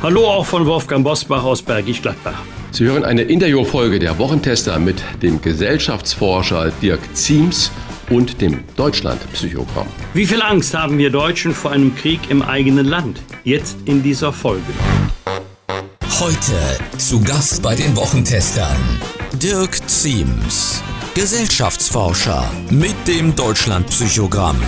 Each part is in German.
Hallo auch von Wolfgang Bosbach aus Bergisch Gladbach. Sie hören eine Interviewfolge der Wochentester mit dem Gesellschaftsforscher Dirk Ziems und dem Deutschlandpsychogramm. Wie viel Angst haben wir Deutschen vor einem Krieg im eigenen Land? Jetzt in dieser Folge. Heute zu Gast bei den Wochentestern Dirk Ziems, Gesellschaftsforscher mit dem Deutschlandpsychogramm.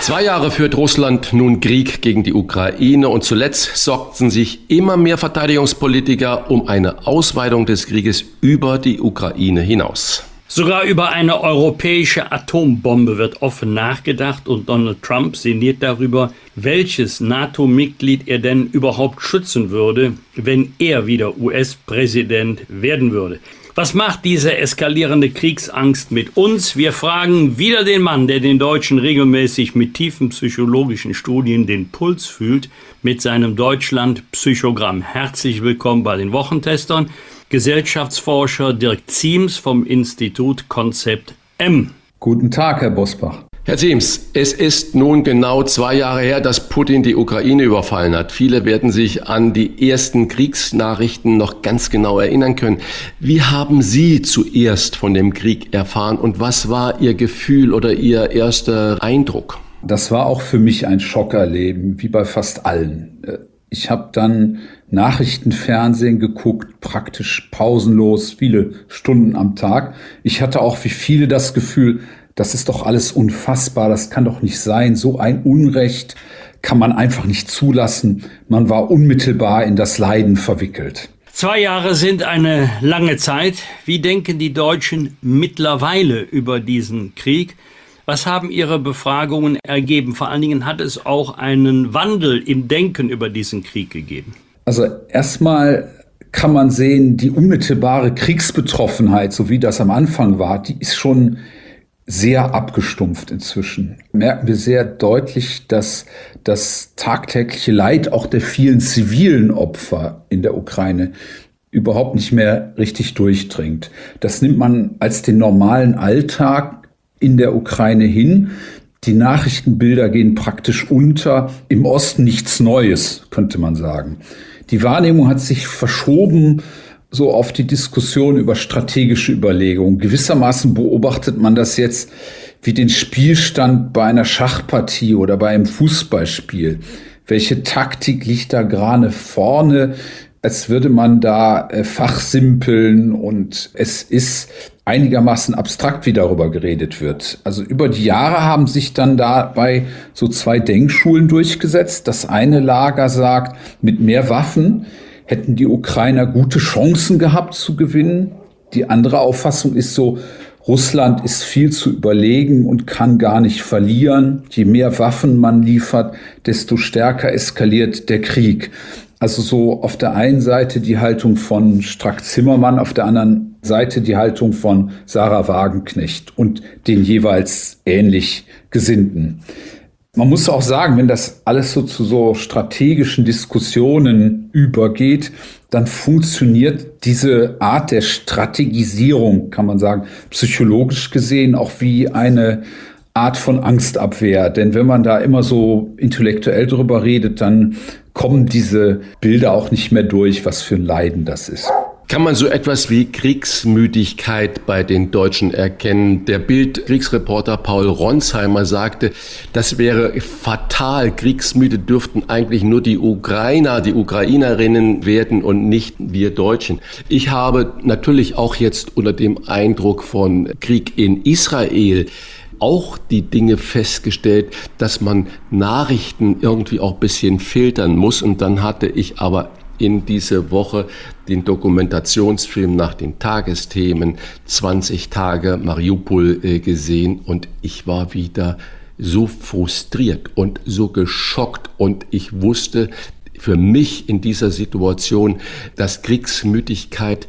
Zwei Jahre führt Russland nun Krieg gegen die Ukraine und zuletzt sorgten sich immer mehr Verteidigungspolitiker um eine Ausweitung des Krieges über die Ukraine hinaus. Sogar über eine europäische Atombombe wird offen nachgedacht und Donald Trump sinniert darüber, welches NATO-Mitglied er denn überhaupt schützen würde, wenn er wieder US-Präsident werden würde. Was macht diese eskalierende Kriegsangst mit uns? Wir fragen wieder den Mann, der den Deutschen regelmäßig mit tiefen psychologischen Studien den Puls fühlt, mit seinem Deutschland-Psychogramm. Herzlich willkommen bei den Wochentestern. Gesellschaftsforscher Dirk Ziems vom Institut Konzept M. Guten Tag, Herr Bosbach. Herr Siems, es ist nun genau zwei Jahre her, dass Putin die Ukraine überfallen hat. Viele werden sich an die ersten Kriegsnachrichten noch ganz genau erinnern können. Wie haben Sie zuerst von dem Krieg erfahren und was war Ihr Gefühl oder Ihr erster Eindruck? Das war auch für mich ein Schockerleben, wie bei fast allen. Ich habe dann Nachrichtenfernsehen geguckt, praktisch pausenlos, viele Stunden am Tag. Ich hatte auch wie viele das Gefühl, das ist doch alles unfassbar, das kann doch nicht sein, so ein Unrecht kann man einfach nicht zulassen. Man war unmittelbar in das Leiden verwickelt. Zwei Jahre sind eine lange Zeit. Wie denken die Deutschen mittlerweile über diesen Krieg? Was haben Ihre Befragungen ergeben? Vor allen Dingen hat es auch einen Wandel im Denken über diesen Krieg gegeben. Also erstmal kann man sehen, die unmittelbare Kriegsbetroffenheit, so wie das am Anfang war, die ist schon sehr abgestumpft inzwischen. Merken wir sehr deutlich, dass das tagtägliche Leid auch der vielen zivilen Opfer in der Ukraine überhaupt nicht mehr richtig durchdringt. Das nimmt man als den normalen Alltag in der Ukraine hin. Die Nachrichtenbilder gehen praktisch unter. Im Osten nichts Neues, könnte man sagen. Die Wahrnehmung hat sich verschoben so auf die Diskussion über strategische Überlegungen. Gewissermaßen beobachtet man das jetzt wie den Spielstand bei einer Schachpartie oder bei einem Fußballspiel. Welche Taktik liegt da gerade vorne? Als würde man da äh, fachsimpeln und es ist einigermaßen abstrakt, wie darüber geredet wird. Also über die Jahre haben sich dann dabei so zwei Denkschulen durchgesetzt. Das eine Lager sagt, mit mehr Waffen hätten die Ukrainer gute Chancen gehabt zu gewinnen. Die andere Auffassung ist so, Russland ist viel zu überlegen und kann gar nicht verlieren. Je mehr Waffen man liefert, desto stärker eskaliert der Krieg. Also so auf der einen Seite die Haltung von Strack Zimmermann, auf der anderen Seite die Haltung von Sarah Wagenknecht und den jeweils ähnlich Gesinnten. Man muss auch sagen, wenn das alles so zu so strategischen Diskussionen übergeht, dann funktioniert diese Art der Strategisierung, kann man sagen, psychologisch gesehen auch wie eine Art von Angstabwehr. Denn wenn man da immer so intellektuell drüber redet, dann kommen diese Bilder auch nicht mehr durch, was für ein Leiden das ist. Kann man so etwas wie Kriegsmüdigkeit bei den Deutschen erkennen? Der Bild-Kriegsreporter Paul Ronsheimer sagte, das wäre fatal. Kriegsmüde dürften eigentlich nur die Ukrainer, die Ukrainerinnen werden und nicht wir Deutschen. Ich habe natürlich auch jetzt unter dem Eindruck von Krieg in Israel auch die Dinge festgestellt, dass man Nachrichten irgendwie auch bisschen filtern muss. Und dann hatte ich aber in diese Woche den Dokumentationsfilm nach den Tagesthemen 20 Tage Mariupol äh, gesehen und ich war wieder so frustriert und so geschockt und ich wusste, für mich in dieser Situation, dass Kriegsmüdigkeit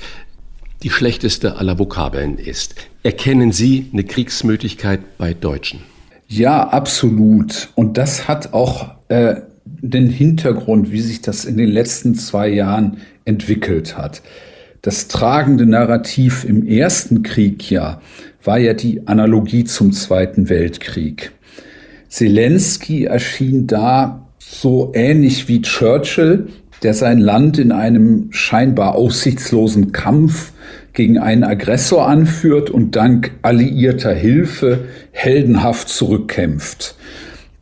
die schlechteste aller Vokabeln ist. Erkennen Sie eine Kriegsmüdigkeit bei Deutschen? Ja, absolut. Und das hat auch äh, den Hintergrund, wie sich das in den letzten zwei Jahren entwickelt hat. Das tragende Narrativ im ersten Krieg ja war ja die Analogie zum Zweiten Weltkrieg. Zelensky erschien da so ähnlich wie Churchill, der sein Land in einem scheinbar aussichtslosen Kampf gegen einen Aggressor anführt und dank alliierter Hilfe heldenhaft zurückkämpft.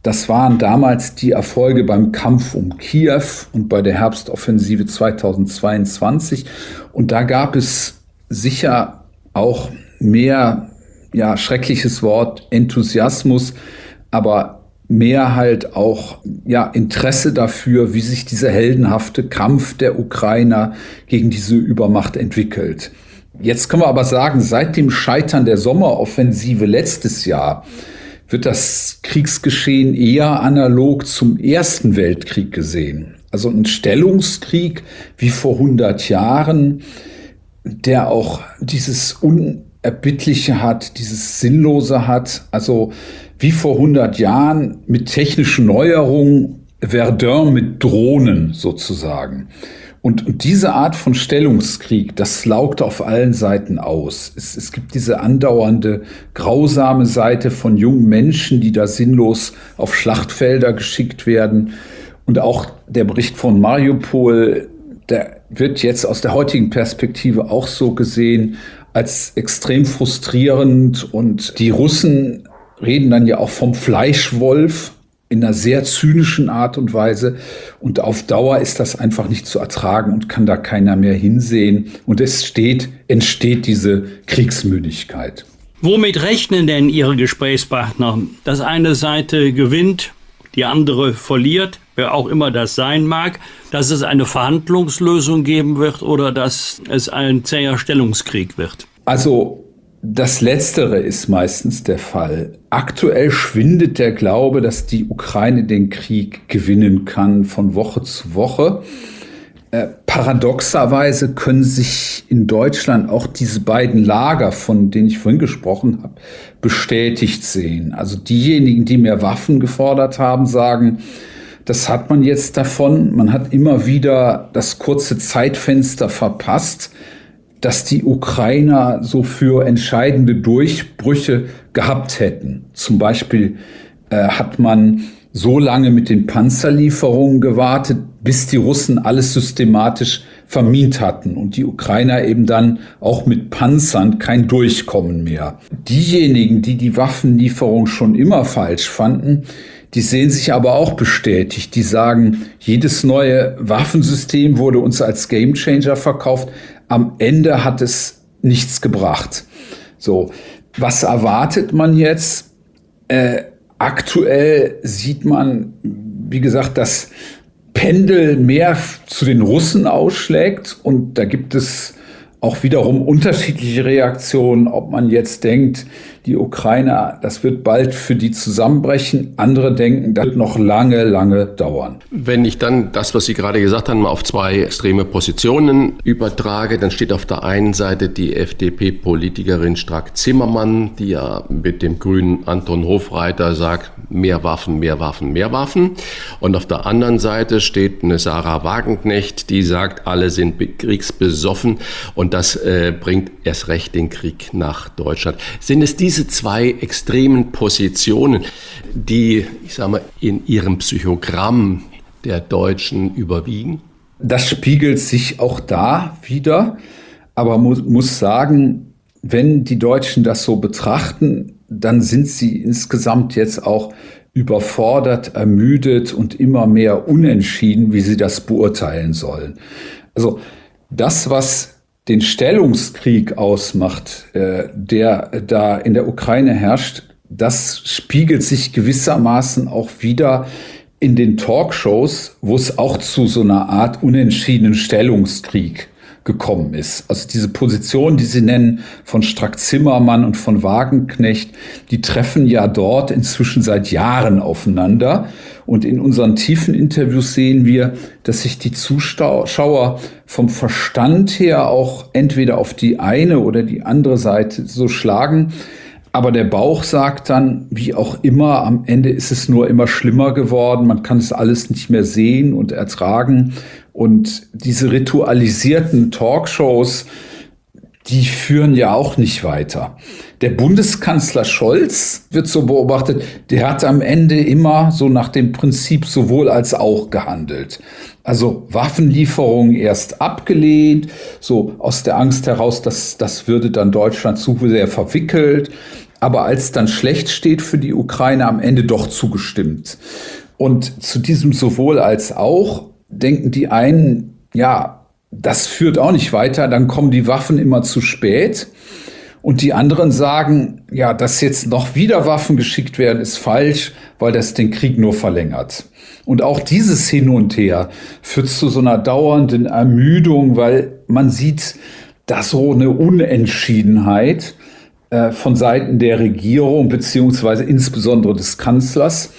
Das waren damals die Erfolge beim Kampf um Kiew und bei der Herbstoffensive 2022. Und da gab es sicher auch mehr, ja, schreckliches Wort, Enthusiasmus, aber mehr halt auch ja, Interesse dafür, wie sich dieser heldenhafte Kampf der Ukrainer gegen diese Übermacht entwickelt. Jetzt können wir aber sagen, seit dem Scheitern der Sommeroffensive letztes Jahr wird das Kriegsgeschehen eher analog zum Ersten Weltkrieg gesehen. Also ein Stellungskrieg wie vor 100 Jahren, der auch dieses Unerbittliche hat, dieses Sinnlose hat. Also wie vor 100 Jahren mit technischen Neuerungen, Verdun mit Drohnen sozusagen. Und, und, diese Art von Stellungskrieg, das laugt auf allen Seiten aus. Es, es gibt diese andauernde, grausame Seite von jungen Menschen, die da sinnlos auf Schlachtfelder geschickt werden. Und auch der Bericht von Mariupol, der wird jetzt aus der heutigen Perspektive auch so gesehen als extrem frustrierend. Und die Russen reden dann ja auch vom Fleischwolf, in einer sehr zynischen Art und Weise. Und auf Dauer ist das einfach nicht zu ertragen und kann da keiner mehr hinsehen. Und es steht, entsteht diese Kriegsmüdigkeit. Womit rechnen denn Ihre Gesprächspartner? Dass eine Seite gewinnt, die andere verliert, wer auch immer das sein mag, dass es eine Verhandlungslösung geben wird oder dass es ein zäher Stellungskrieg wird? Also das Letztere ist meistens der Fall. Aktuell schwindet der Glaube, dass die Ukraine den Krieg gewinnen kann von Woche zu Woche. Äh, paradoxerweise können sich in Deutschland auch diese beiden Lager, von denen ich vorhin gesprochen habe, bestätigt sehen. Also diejenigen, die mehr Waffen gefordert haben, sagen, das hat man jetzt davon. Man hat immer wieder das kurze Zeitfenster verpasst dass die Ukrainer so für entscheidende Durchbrüche gehabt hätten. Zum Beispiel äh, hat man so lange mit den Panzerlieferungen gewartet, bis die Russen alles systematisch vermint hatten und die Ukrainer eben dann auch mit Panzern kein Durchkommen mehr. Diejenigen, die die Waffenlieferung schon immer falsch fanden, die sehen sich aber auch bestätigt. Die sagen, jedes neue Waffensystem wurde uns als Gamechanger verkauft, am Ende hat es nichts gebracht. So, was erwartet man jetzt? Äh, aktuell sieht man, wie gesagt, dass Pendel mehr zu den Russen ausschlägt und da gibt es auch wiederum unterschiedliche Reaktionen, ob man jetzt denkt, die Ukraine, das wird bald für die zusammenbrechen. Andere denken, das wird noch lange, lange dauern. Wenn ich dann das, was Sie gerade gesagt haben, mal auf zwei extreme Positionen übertrage, dann steht auf der einen Seite die FDP-Politikerin Strack-Zimmermann, die ja mit dem grünen Anton Hofreiter sagt, mehr Waffen, mehr Waffen, mehr Waffen. Und auf der anderen Seite steht eine Sarah Wagenknecht, die sagt, alle sind kriegsbesoffen und das äh, bringt erst recht den Krieg nach Deutschland. Sind es diese zwei extremen Positionen, die, ich sage mal, in ihrem Psychogramm der Deutschen überwiegen? Das spiegelt sich auch da wieder, aber muss, muss sagen, wenn die Deutschen das so betrachten, dann sind sie insgesamt jetzt auch überfordert, ermüdet und immer mehr unentschieden, wie sie das beurteilen sollen. Also das, was den Stellungskrieg ausmacht, äh, der da in der Ukraine herrscht, das spiegelt sich gewissermaßen auch wieder in den Talkshows, wo es auch zu so einer Art unentschiedenen Stellungskrieg gekommen ist. Also diese Position, die Sie nennen von Strack-Zimmermann und von Wagenknecht, die treffen ja dort inzwischen seit Jahren aufeinander. Und in unseren tiefen Interviews sehen wir, dass sich die Zuschauer vom Verstand her auch entweder auf die eine oder die andere Seite so schlagen. Aber der Bauch sagt dann, wie auch immer, am Ende ist es nur immer schlimmer geworden. Man kann es alles nicht mehr sehen und ertragen. Und diese ritualisierten Talkshows, die führen ja auch nicht weiter. Der Bundeskanzler Scholz wird so beobachtet, der hat am Ende immer so nach dem Prinzip sowohl als auch gehandelt. Also Waffenlieferungen erst abgelehnt, so aus der Angst heraus, dass das würde dann Deutschland zu sehr verwickelt. Aber als dann schlecht steht für die Ukraine, am Ende doch zugestimmt. Und zu diesem sowohl als auch denken die einen, ja, das führt auch nicht weiter, dann kommen die Waffen immer zu spät. Und die anderen sagen, ja, dass jetzt noch wieder Waffen geschickt werden, ist falsch, weil das den Krieg nur verlängert. Und auch dieses Hin und Her führt zu so einer dauernden Ermüdung, weil man sieht, dass so eine Unentschiedenheit äh, von Seiten der Regierung beziehungsweise insbesondere des Kanzlers.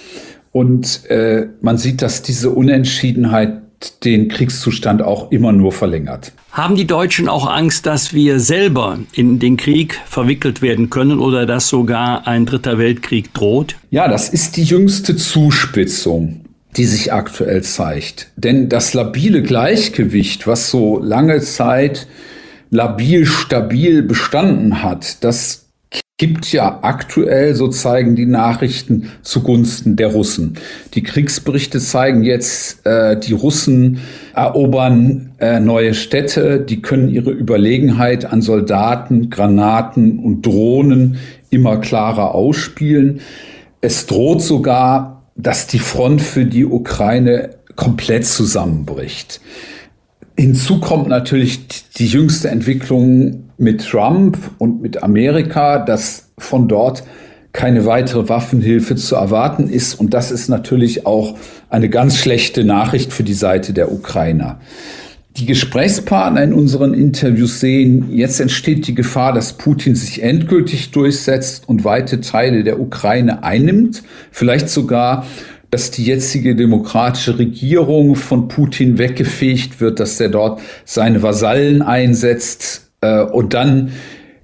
Und äh, man sieht, dass diese Unentschiedenheit den Kriegszustand auch immer nur verlängert. Haben die Deutschen auch Angst, dass wir selber in den Krieg verwickelt werden können oder dass sogar ein dritter Weltkrieg droht? Ja, das ist die jüngste Zuspitzung, die sich aktuell zeigt. Denn das labile Gleichgewicht, was so lange Zeit labil, stabil bestanden hat, das gibt ja aktuell, so zeigen die Nachrichten, zugunsten der Russen. Die Kriegsberichte zeigen jetzt, äh, die Russen erobern äh, neue Städte, die können ihre Überlegenheit an Soldaten, Granaten und Drohnen immer klarer ausspielen. Es droht sogar, dass die Front für die Ukraine komplett zusammenbricht. Hinzu kommt natürlich die jüngste Entwicklung mit Trump und mit Amerika, dass von dort keine weitere Waffenhilfe zu erwarten ist. Und das ist natürlich auch eine ganz schlechte Nachricht für die Seite der Ukrainer. Die Gesprächspartner in unseren Interviews sehen, jetzt entsteht die Gefahr, dass Putin sich endgültig durchsetzt und weite Teile der Ukraine einnimmt, vielleicht sogar dass die jetzige demokratische Regierung von Putin weggefegt wird, dass er dort seine Vasallen einsetzt. Äh, und dann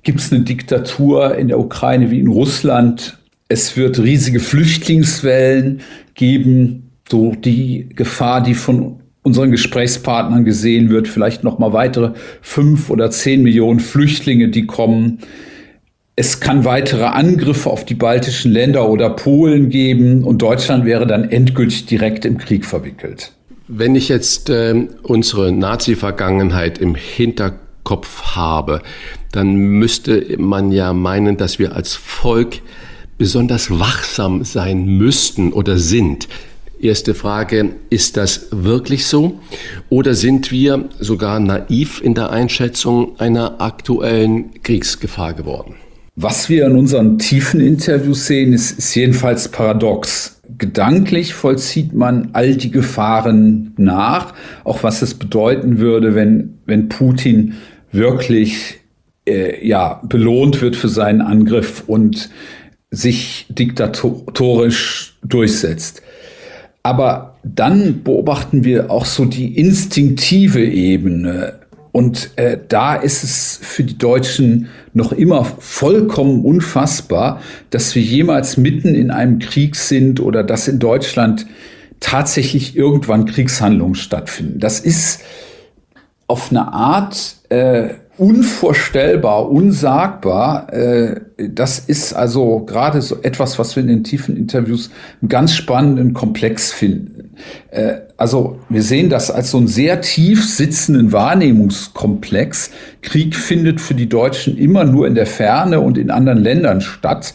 gibt es eine Diktatur in der Ukraine wie in Russland. Es wird riesige Flüchtlingswellen geben. So die Gefahr, die von unseren Gesprächspartnern gesehen wird, vielleicht noch mal weitere fünf oder zehn Millionen Flüchtlinge, die kommen. Es kann weitere Angriffe auf die baltischen Länder oder Polen geben und Deutschland wäre dann endgültig direkt im Krieg verwickelt. Wenn ich jetzt äh, unsere Nazi-Vergangenheit im Hinterkopf habe, dann müsste man ja meinen, dass wir als Volk besonders wachsam sein müssten oder sind. Erste Frage, ist das wirklich so? Oder sind wir sogar naiv in der Einschätzung einer aktuellen Kriegsgefahr geworden? Was wir in unseren tiefen Interviews sehen, ist, ist jedenfalls paradox. Gedanklich vollzieht man all die Gefahren nach, auch was es bedeuten würde, wenn, wenn Putin wirklich äh, ja, belohnt wird für seinen Angriff und sich diktatorisch durchsetzt. Aber dann beobachten wir auch so die instinktive Ebene. Und äh, da ist es für die Deutschen noch immer vollkommen unfassbar, dass wir jemals mitten in einem Krieg sind oder dass in Deutschland tatsächlich irgendwann Kriegshandlungen stattfinden. Das ist auf eine Art äh, unvorstellbar, unsagbar. Äh, das ist also gerade so etwas, was wir in den tiefen Interviews einen ganz spannenden Komplex finden. Äh, also wir sehen das als so einen sehr tief sitzenden Wahrnehmungskomplex. Krieg findet für die Deutschen immer nur in der Ferne und in anderen Ländern statt.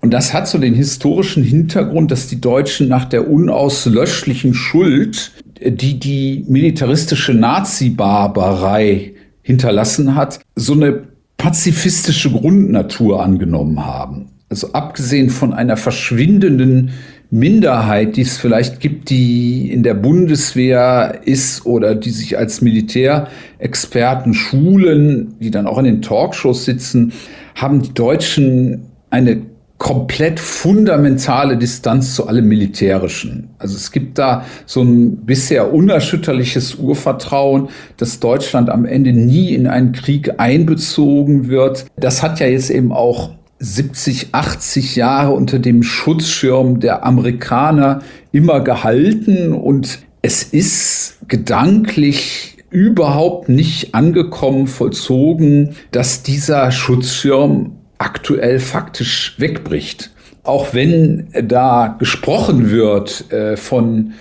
Und das hat so den historischen Hintergrund, dass die Deutschen nach der unauslöschlichen Schuld, die die militaristische Nazi-Barbarei hinterlassen hat, so eine pazifistische Grundnatur angenommen haben. Also abgesehen von einer verschwindenden Minderheit, die es vielleicht gibt, die in der Bundeswehr ist oder die sich als Militärexperten schulen, die dann auch in den Talkshows sitzen, haben die Deutschen eine komplett fundamentale Distanz zu allem Militärischen. Also es gibt da so ein bisher unerschütterliches Urvertrauen, dass Deutschland am Ende nie in einen Krieg einbezogen wird. Das hat ja jetzt eben auch 70, 80 Jahre unter dem Schutzschirm der Amerikaner immer gehalten und es ist gedanklich überhaupt nicht angekommen, vollzogen, dass dieser Schutzschirm aktuell faktisch wegbricht. Auch wenn da gesprochen wird äh, von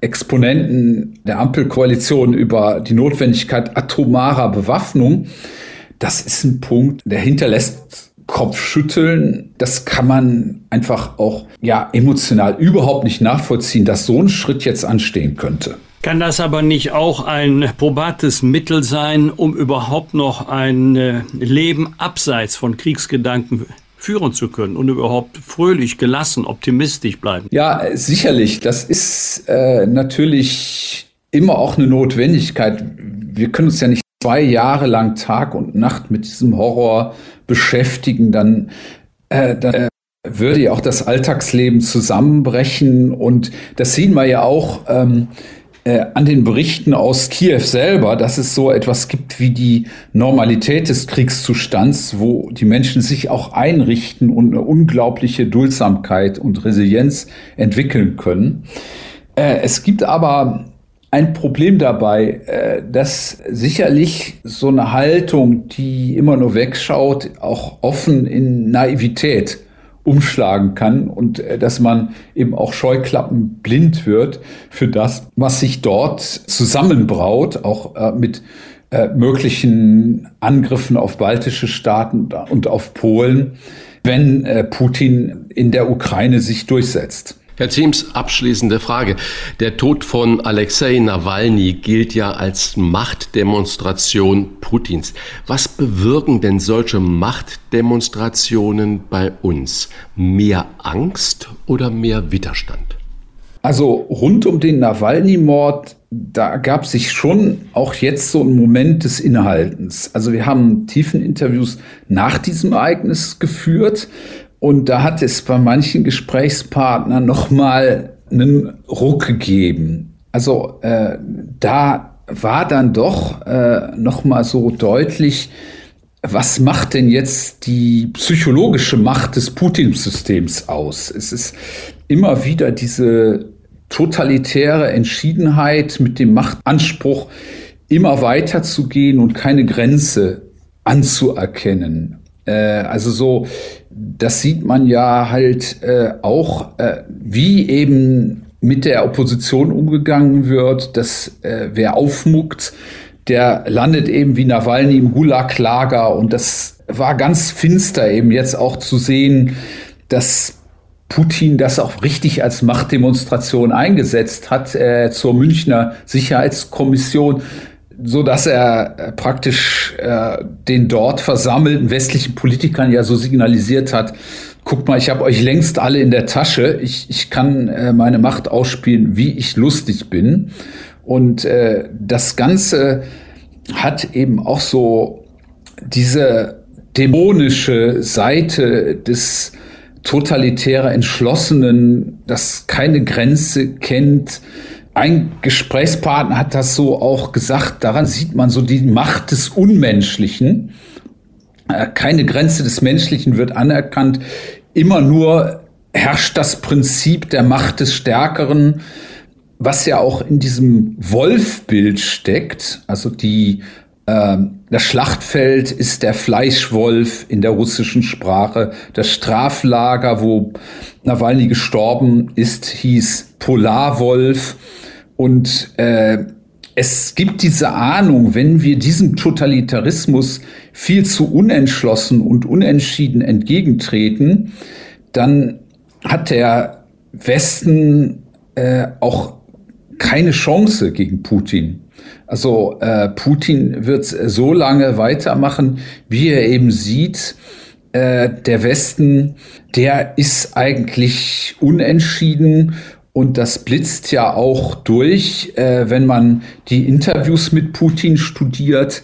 Exponenten der Ampelkoalition über die Notwendigkeit atomarer Bewaffnung, das ist ein Punkt, der hinterlässt Kopfschütteln, das kann man einfach auch ja emotional überhaupt nicht nachvollziehen, dass so ein Schritt jetzt anstehen könnte. Kann das aber nicht auch ein probates Mittel sein, um überhaupt noch ein äh, Leben abseits von Kriegsgedanken führen zu können und überhaupt fröhlich, gelassen, optimistisch bleiben? Ja, sicherlich. Das ist äh, natürlich immer auch eine Notwendigkeit. Wir können uns ja nicht zwei Jahre lang Tag und Nacht mit diesem Horror beschäftigen, dann, äh, dann äh, würde ja auch das Alltagsleben zusammenbrechen. Und das sehen wir ja auch ähm, äh, an den Berichten aus Kiew selber, dass es so etwas gibt wie die Normalität des Kriegszustands, wo die Menschen sich auch einrichten und eine unglaubliche Duldsamkeit und Resilienz entwickeln können. Äh, es gibt aber ein Problem dabei, äh, dass sicherlich so eine Haltung, die immer nur wegschaut, auch offen in Naivität umschlagen kann und äh, dass man eben auch Scheuklappen blind wird für das, was sich dort zusammenbraut, auch äh, mit möglichen Angriffen auf baltische Staaten und auf Polen, wenn Putin in der Ukraine sich durchsetzt. Herr Ziems, abschließende Frage. Der Tod von Alexei Nawalny gilt ja als Machtdemonstration Putins. Was bewirken denn solche Machtdemonstrationen bei uns? Mehr Angst oder mehr Widerstand? Also rund um den Nawalny-Mord, da gab sich schon auch jetzt so ein Moment des Innehaltens. Also wir haben tiefen Interviews nach diesem Ereignis geführt. Und da hat es bei manchen Gesprächspartnern nochmal einen Ruck gegeben. Also äh, da war dann doch äh, nochmal so deutlich, was macht denn jetzt die psychologische Macht des Putin-Systems aus? Es ist immer wieder diese totalitäre Entschiedenheit mit dem Machtanspruch, immer weiter zu gehen und keine Grenze anzuerkennen. Äh, also so, das sieht man ja halt äh, auch, äh, wie eben mit der Opposition umgegangen wird, dass äh, wer aufmuckt, der landet eben wie Nawalny im Gulag-Lager. Und das war ganz finster eben jetzt auch zu sehen, dass Putin das auch richtig als Machtdemonstration eingesetzt hat äh, zur Münchner Sicherheitskommission so dass er äh, praktisch äh, den dort versammelten westlichen Politikern ja so signalisiert hat, guckt mal, ich habe euch längst alle in der Tasche, ich, ich kann äh, meine Macht ausspielen, wie ich lustig bin. Und äh, das Ganze hat eben auch so diese dämonische Seite des totalitärer Entschlossenen, das keine Grenze kennt, ein Gesprächspartner hat das so auch gesagt, daran sieht man so die Macht des Unmenschlichen. Äh, keine Grenze des Menschlichen wird anerkannt. Immer nur herrscht das Prinzip der Macht des Stärkeren, was ja auch in diesem Wolfbild steckt. Also die, äh, das Schlachtfeld ist der Fleischwolf in der russischen Sprache. Das Straflager, wo Nawalny gestorben ist, hieß Polarwolf. Und äh, es gibt diese Ahnung, wenn wir diesem Totalitarismus viel zu unentschlossen und unentschieden entgegentreten, dann hat der Westen äh, auch keine Chance gegen Putin. Also äh, Putin wird so lange weitermachen, wie er eben sieht, äh, der Westen, der ist eigentlich unentschieden und das blitzt ja auch durch, äh, wenn man die Interviews mit Putin studiert.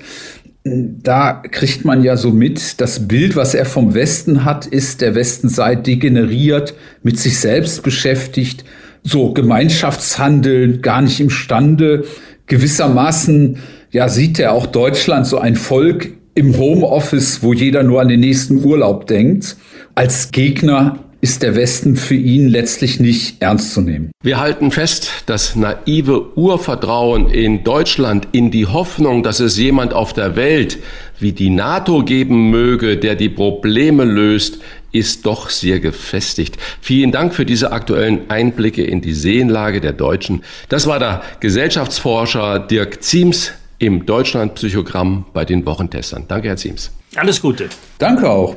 Da kriegt man ja so mit, das Bild, was er vom Westen hat, ist, der Westen sei degeneriert, mit sich selbst beschäftigt, so Gemeinschaftshandel gar nicht imstande. Gewissermaßen ja, sieht er auch Deutschland so ein Volk im Homeoffice, wo jeder nur an den nächsten Urlaub denkt. Als Gegner ist der Westen für ihn letztlich nicht ernst zu nehmen. Wir halten fest, das naive Urvertrauen in Deutschland, in die Hoffnung, dass es jemand auf der Welt wie die NATO geben möge, der die Probleme löst, ist doch sehr gefestigt. Vielen Dank für diese aktuellen Einblicke in die Seelenlage der Deutschen. Das war der Gesellschaftsforscher Dirk Ziems im Deutschland-Psychogramm bei den Wochentestern. Danke, Herr Ziems. Alles Gute. Danke auch.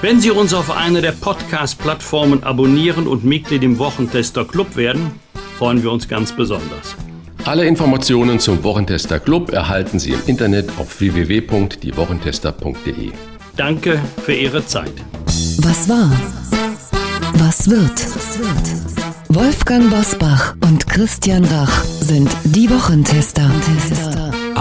Wenn Sie uns auf einer der Podcast-Plattformen abonnieren und Mitglied im Wochentester Club werden, freuen wir uns ganz besonders. Alle Informationen zum Wochentester Club erhalten Sie im Internet auf www.diewochentester.de. Danke für Ihre Zeit. Was war? Was wird? Wolfgang Bosbach und Christian Rach sind die Wochentester.